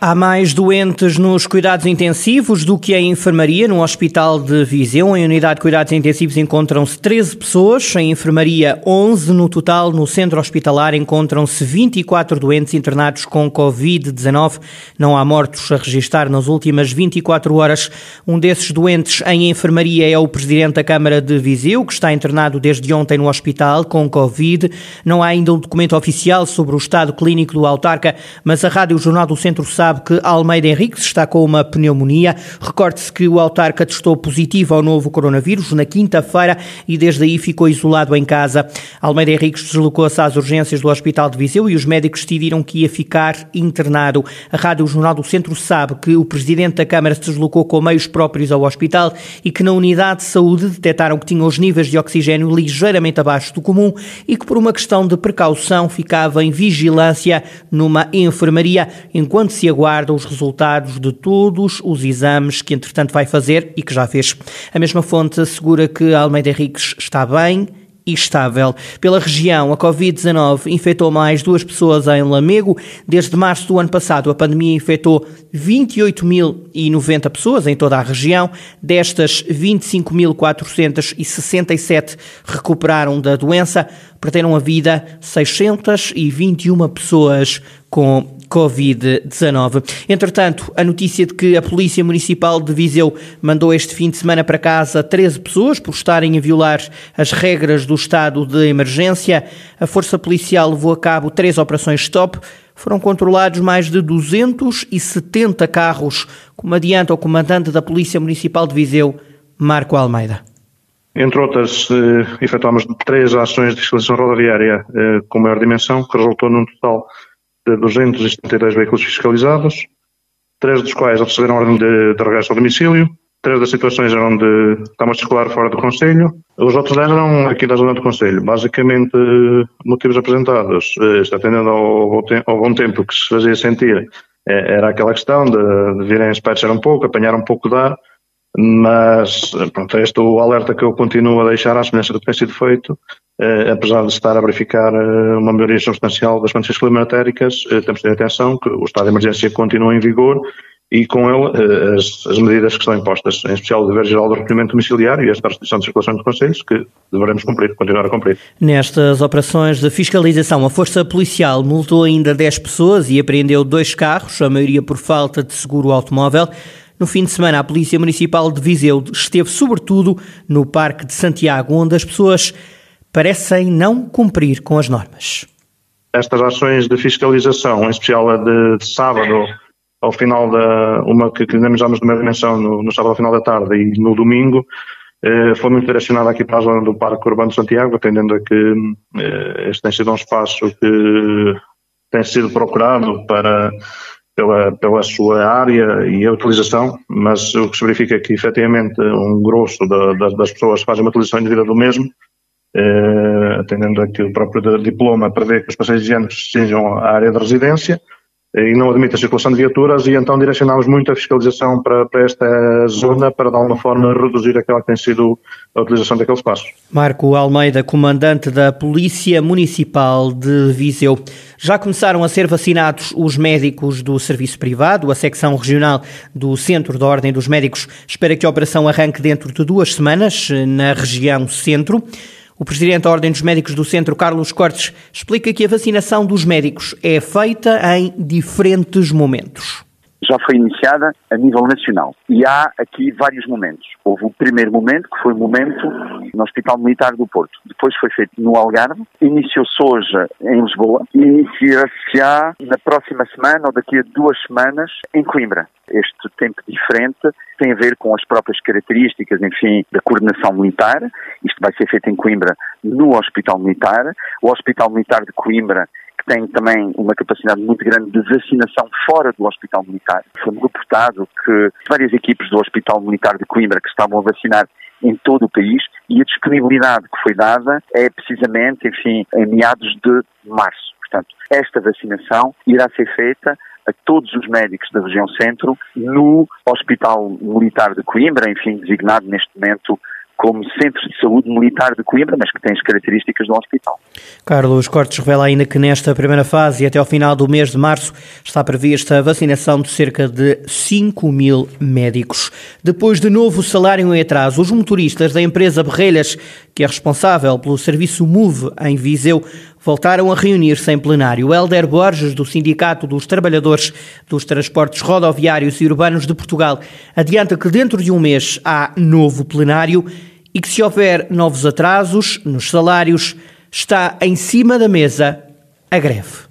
Há mais doentes nos cuidados intensivos do que em enfermaria no Hospital de Viseu. Em unidade de cuidados intensivos encontram-se 13 pessoas, em enfermaria 11 no total. No centro hospitalar encontram-se 24 doentes internados com Covid-19. Não há mortos a registrar nas últimas 24 horas. Um desses doentes em enfermaria é o presidente da Câmara de Viseu, que está internado desde ontem no hospital com Covid. Não há ainda um documento oficial sobre o estado clínico do autarca, mas a Rádio Jornal do Centro sabe sabe que Almeida Henriques está com uma pneumonia. Recorde-se que o autarca testou positivo ao novo coronavírus na quinta-feira e desde aí ficou isolado em casa. Almeida Henriques deslocou-se às urgências do Hospital de Viseu e os médicos decidiram que ia ficar internado. A Rádio Jornal do Centro sabe que o presidente da Câmara se deslocou com meios próprios ao hospital e que na unidade de saúde detectaram que tinha os níveis de oxigênio ligeiramente abaixo do comum e que por uma questão de precaução ficava em vigilância numa enfermaria enquanto se aguarda os resultados de todos os exames que, entretanto, vai fazer e que já fez. A mesma fonte assegura que Almeida Henriques está bem e estável. Pela região, a Covid-19 infectou mais duas pessoas em Lamego. Desde março do ano passado, a pandemia infectou 28.090 pessoas em toda a região. Destas, 25.467 recuperaram da doença. Perderam a vida 621 pessoas com Covid-19. Entretanto, a notícia de que a Polícia Municipal de Viseu mandou este fim de semana para casa 13 pessoas por estarem a violar as regras do estado de emergência, a Força Policial levou a cabo três operações stop. Foram controlados mais de 270 carros, como adianta o comandante da Polícia Municipal de Viseu, Marco Almeida. Entre outras, eh, efetuámos três ações de fiscalização rodoviária eh, com maior dimensão, que resultou num total de 272 veículos fiscalizados, três dos quais receberam ordem de, de regresso ao domicílio, três das situações eram de estavam a circular fora do Conselho, os outros eram aqui da zona do Conselho. Basicamente, motivos apresentados, está atendendo ao, ao, bom tempo que se fazia sentir, é, era aquela questão de, de virem espairecer um pouco, apanhar um pouco de ar, mas pronto, é este o alerta que eu continuo a deixar à semelhança do que tem sido feito, eh, apesar de estar a verificar eh, uma melhoria substancial das condições climatéricas, eh, temos de ter atenção que o estado de emergência continua em vigor e com ele eh, as, as, medidas que estão impostas, em especial o dever geral do recolhimento domiciliário e esta restrição de circulação de conselhos, que devemos cumprir, continuar a cumprir. Nestas operações de fiscalização, a Força Policial multou ainda 10 pessoas e apreendeu dois carros, a maioria por falta de seguro automóvel. No fim de semana, a Polícia Municipal de Viseu esteve sobretudo no Parque de Santiago, onde as pessoas parecem não cumprir com as normas. Estas ações de fiscalização, em especial a de, de sábado, ao final da, uma que dinamizamos de uma dimensão no, no, sábado ao final da tarde e no domingo, eh, foi muito direcionada aqui para a zona do Parque Urbano de Santiago, atendendo a que eh, este tem sido um espaço que tem sido procurado para pela, pela sua área e a utilização, mas o que se verifica é que efetivamente um grosso da, da, das pessoas fazem uma utilização indevida do mesmo, eh, atendendo a que o próprio diploma prevê que os passeios higiênicos sejam a área de residência, e não admite a circulação de viaturas e então direcionamos muito a fiscalização para, para, esta zona para de alguma forma reduzir aquela que tem sido a utilização daquele espaço. Marco Almeida, comandante da Polícia Municipal de Viseu. Já começaram a ser vacinados os médicos do serviço privado, a secção regional do Centro da Ordem dos Médicos espera que a operação arranque dentro de duas semanas na região centro. O presidente da Ordem dos Médicos do Centro, Carlos Cortes, explica que a vacinação dos médicos é feita em diferentes momentos já foi iniciada a nível nacional. E há aqui vários momentos. Houve o primeiro momento, que foi o momento no Hospital Militar do Porto. Depois foi feito no Algarve. Iniciou-se hoje em Lisboa. E iniciar-se-á na próxima semana ou daqui a duas semanas em Coimbra. Este tempo diferente tem a ver com as próprias características, enfim, da coordenação militar. Isto vai ser feito em Coimbra, no Hospital Militar. O Hospital Militar de Coimbra tem também uma capacidade muito grande de vacinação fora do Hospital Militar. Foi-me reportado que várias equipes do Hospital Militar de Coimbra que estavam a vacinar em todo o país e a disponibilidade que foi dada é precisamente, enfim, em meados de março. Portanto, esta vacinação irá ser feita a todos os médicos da região centro no Hospital Militar de Coimbra, enfim, designado neste momento como Centro de Saúde Militar de Coimbra, mas que tem as características do hospital. Carlos Cortes revela ainda que nesta primeira fase e até ao final do mês de março está prevista a vacinação de cerca de 5 mil médicos. Depois de novo salário em atraso, os motoristas da empresa Berrelhas, que é responsável pelo serviço MOVE em Viseu, voltaram a reunir-se em plenário. Helder Borges, do Sindicato dos Trabalhadores dos Transportes Rodoviários e Urbanos de Portugal, adianta que dentro de um mês há novo plenário e que se houver novos atrasos nos salários, está em cima da mesa a greve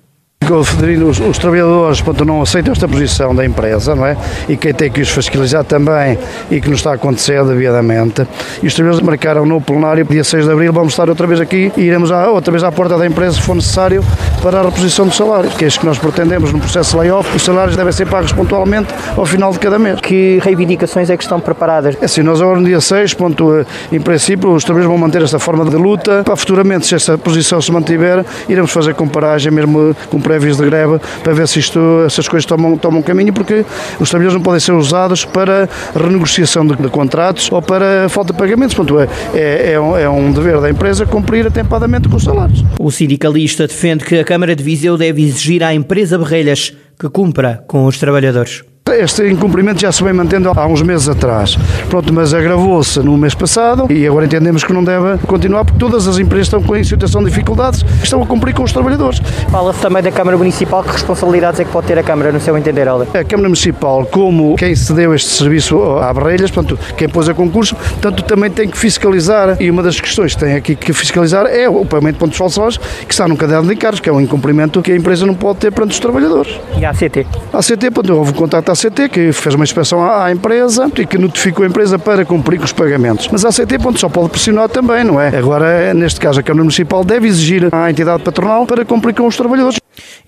os, os trabalhadores portanto, não aceitam esta posição da empresa, não é? E quem tem que os fiscalizar também e que não está a acontecer devidamente. E os trabalhadores marcaram no plenário, dia 6 de abril, vamos estar outra vez aqui e iremos à, outra vez à porta da empresa se for necessário para a reposição dos salários, que é isso que nós pretendemos no processo de layoff. Os salários devem ser pagos pontualmente ao final de cada mês. Que reivindicações é que estão preparadas? É assim, nós agora no dia 6, ponto, em princípio, os trabalhadores vão manter esta forma de luta. Para futuramente, se esta posição se mantiver, iremos fazer comparagem mesmo com de greve para ver se isto, essas coisas tomam, tomam caminho, porque os trabalhadores não podem ser usados para renegociação de, de contratos ou para falta de pagamentos. Portanto, é, é, é, um, é um dever da empresa cumprir atempadamente com os salários. O sindicalista defende que a Câmara de Viseu deve exigir à empresa Berrelhas que cumpra com os trabalhadores. Este incumprimento já se vem mantendo há uns meses atrás. Pronto, mas agravou-se no mês passado e agora entendemos que não deve continuar porque todas as empresas estão com situação de dificuldades e estão a cumprir com os trabalhadores. Fala-se também da Câmara Municipal. Que responsabilidades é que pode ter a Câmara no seu entender, Helder? A Câmara Municipal, como quem cedeu este serviço à Barreiras, portanto, quem pôs a concurso, tanto também tem que fiscalizar e uma das questões que tem aqui que fiscalizar é o pagamento de pontos falsos que está no caderno de encargos, que é um incumprimento que a empresa não pode ter perante os trabalhadores. E a ACT? A ACT, portanto, houve contato à ACT, que fez uma inspeção à empresa e que notificou a empresa para cumprir com os pagamentos. Mas a ACT ponto, só pode pressionar também, não é? Agora, neste caso, a Câmara Municipal deve exigir à entidade patronal para cumprir com os trabalhadores.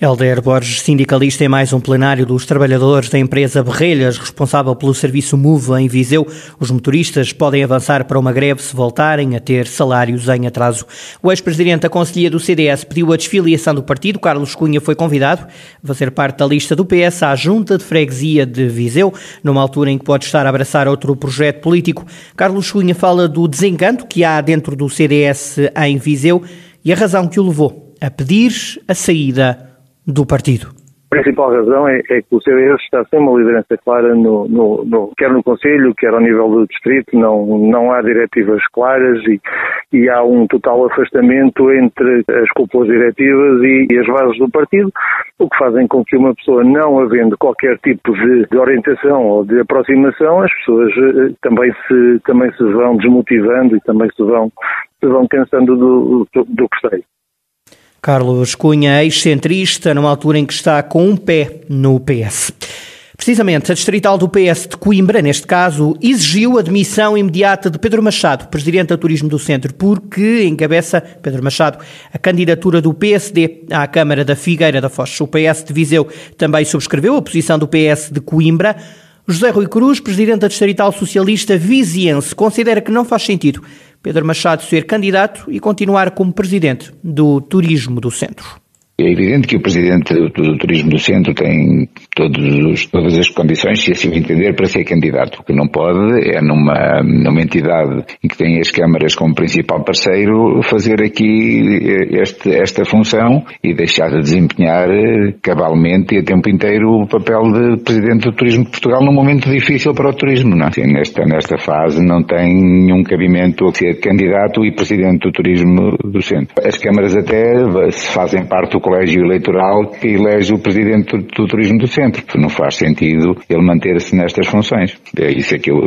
Helder Borges, sindicalista em mais um plenário dos trabalhadores da empresa Berrelhas, responsável pelo serviço MOVE em Viseu. Os motoristas podem avançar para uma greve se voltarem a ter salários em atraso. O ex-presidente da Conselhia do CDS pediu a desfiliação do partido. Carlos Cunha foi convidado a fazer parte da lista do PS à Junta de Freguesia de Viseu, numa altura em que pode estar a abraçar outro projeto político. Carlos Cunha fala do desencanto que há dentro do CDS em Viseu e a razão que o levou a pedir a saída do partido. Principal razão é, é, que o CDS está sem uma liderança clara, no, no, no, quer no Conselho, quer ao nível do Distrito, não, não há diretivas claras e, e há um total afastamento entre as cúpulas diretivas e, e, as bases do partido, o que fazem com que uma pessoa, não havendo qualquer tipo de, de orientação ou de aproximação, as pessoas eh, também se, também se vão desmotivando e também se vão, se vão cansando do, do, do que sei. Carlos Cunha, ex-centrista, numa altura em que está com um pé no PS. Precisamente, a distrital do PS de Coimbra, neste caso, exigiu a demissão imediata de Pedro Machado, presidente da Turismo do Centro, porque encabeça, Pedro Machado, a candidatura do PSD à Câmara da Figueira da Foz. O PS de Viseu também subscreveu a posição do PS de Coimbra. José Rui Cruz, presidente da distrital socialista viziense, considera que não faz sentido Pedro Machado ser candidato e continuar como presidente do Turismo do Centro. É evidente que o Presidente do, do Turismo do Centro tem todos, todas as condições, se assim entender, para ser candidato. O que não pode é numa, numa entidade em que tem as câmaras como principal parceiro fazer aqui eh, este, esta função e deixar de desempenhar eh, cabalmente e a tempo inteiro o papel de Presidente do Turismo de Portugal num momento difícil para o turismo. Não? Assim, nesta, nesta fase não tem nenhum cabimento a ser candidato e Presidente do Turismo do Centro. As câmaras até fazem parte do colégio eleitoral que elege o presidente do turismo do centro. Não faz sentido ele manter-se nestas funções. É isso é que eu,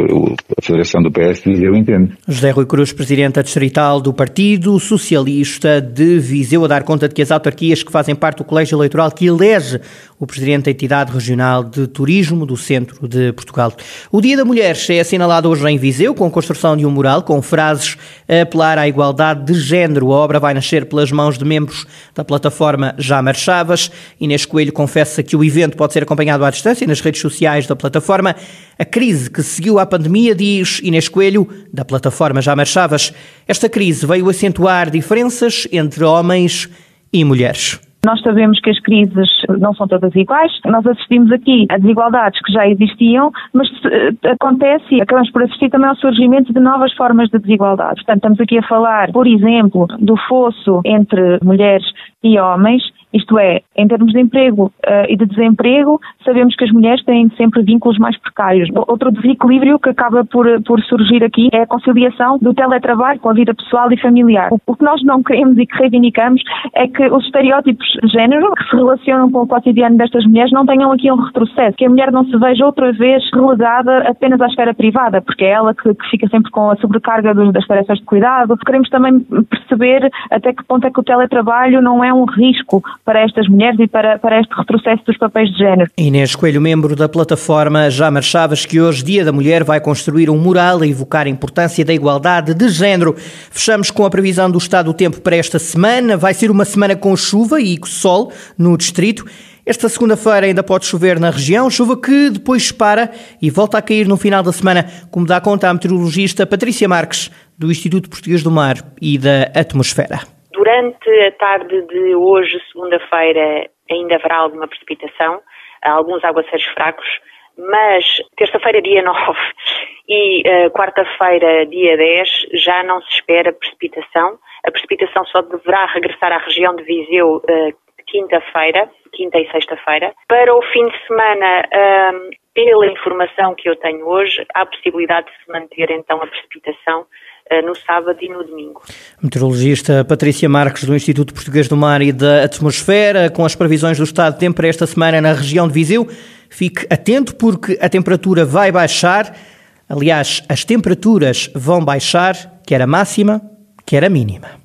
a Federação do PS de Viseu entende. José Rui Cruz, presidente distrital do Partido Socialista de Viseu, a dar conta de que as autarquias que fazem parte do colégio eleitoral que elege o presidente da entidade regional de turismo do centro de Portugal. O Dia da Mulher é assinalado hoje em Viseu com a construção de um mural com frases a apelar à igualdade de género. A obra vai nascer pelas mãos de membros da plataforma já marchavas. Inês Coelho confessa que o evento pode ser acompanhado à distância nas redes sociais da plataforma. A crise que seguiu à pandemia, diz Inês Coelho, da plataforma Já Marchavas. Esta crise veio acentuar diferenças entre homens e mulheres. Nós sabemos que as crises não são todas iguais. Nós assistimos aqui a desigualdades que já existiam, mas uh, acontece e acabamos por assistir também ao surgimento de novas formas de desigualdade. Portanto, estamos aqui a falar, por exemplo, do fosso entre mulheres e homens isto é, em termos de emprego uh, e de desemprego, sabemos que as mulheres têm sempre vínculos mais precários. Outro desequilíbrio que acaba por, por surgir aqui é a conciliação do teletrabalho com a vida pessoal e familiar. O, que nós não queremos e que reivindicamos é que os estereótipos de género que se relacionam com o cotidiano destas mulheres não tenham aqui um retrocesso, que a mulher não se veja outra vez relegada apenas à esfera privada, porque é ela que, que fica sempre com a sobrecarga dos, das tarefas de cuidado. Queremos também perceber até que ponto é que o teletrabalho não é um risco para estas mulheres e para, para este retrocesso dos papéis de género. Inês Coelho, membro da plataforma Já Marchavas, que hoje, Dia da Mulher, vai construir um mural a evocar a importância da igualdade de género. Fechamos com a previsão do estado do tempo para esta semana. Vai ser uma semana com chuva e sol no distrito. Esta segunda-feira ainda pode chover na região, chuva que depois para e volta a cair no final da semana, como dá conta a meteorologista Patrícia Marques, do Instituto Português do Mar e da Atmosfera. Durante a tarde de hoje, segunda-feira, ainda haverá alguma precipitação, alguns aguaceiros fracos, mas terça-feira, dia 9 e uh, quarta-feira, dia 10, já não se espera precipitação. A precipitação só deverá regressar à região de Viseu uh, quinta-feira, quinta e sexta-feira. Para o fim de semana, uh, pela informação que eu tenho hoje, há possibilidade de se manter então a precipitação no sábado e no domingo. Meteorologista Patrícia Marques, do Instituto Português do Mar e da Atmosfera, com as previsões do estado de tempo para esta semana na região de Viseu. Fique atento porque a temperatura vai baixar. Aliás, as temperaturas vão baixar, quer a máxima, quer a mínima.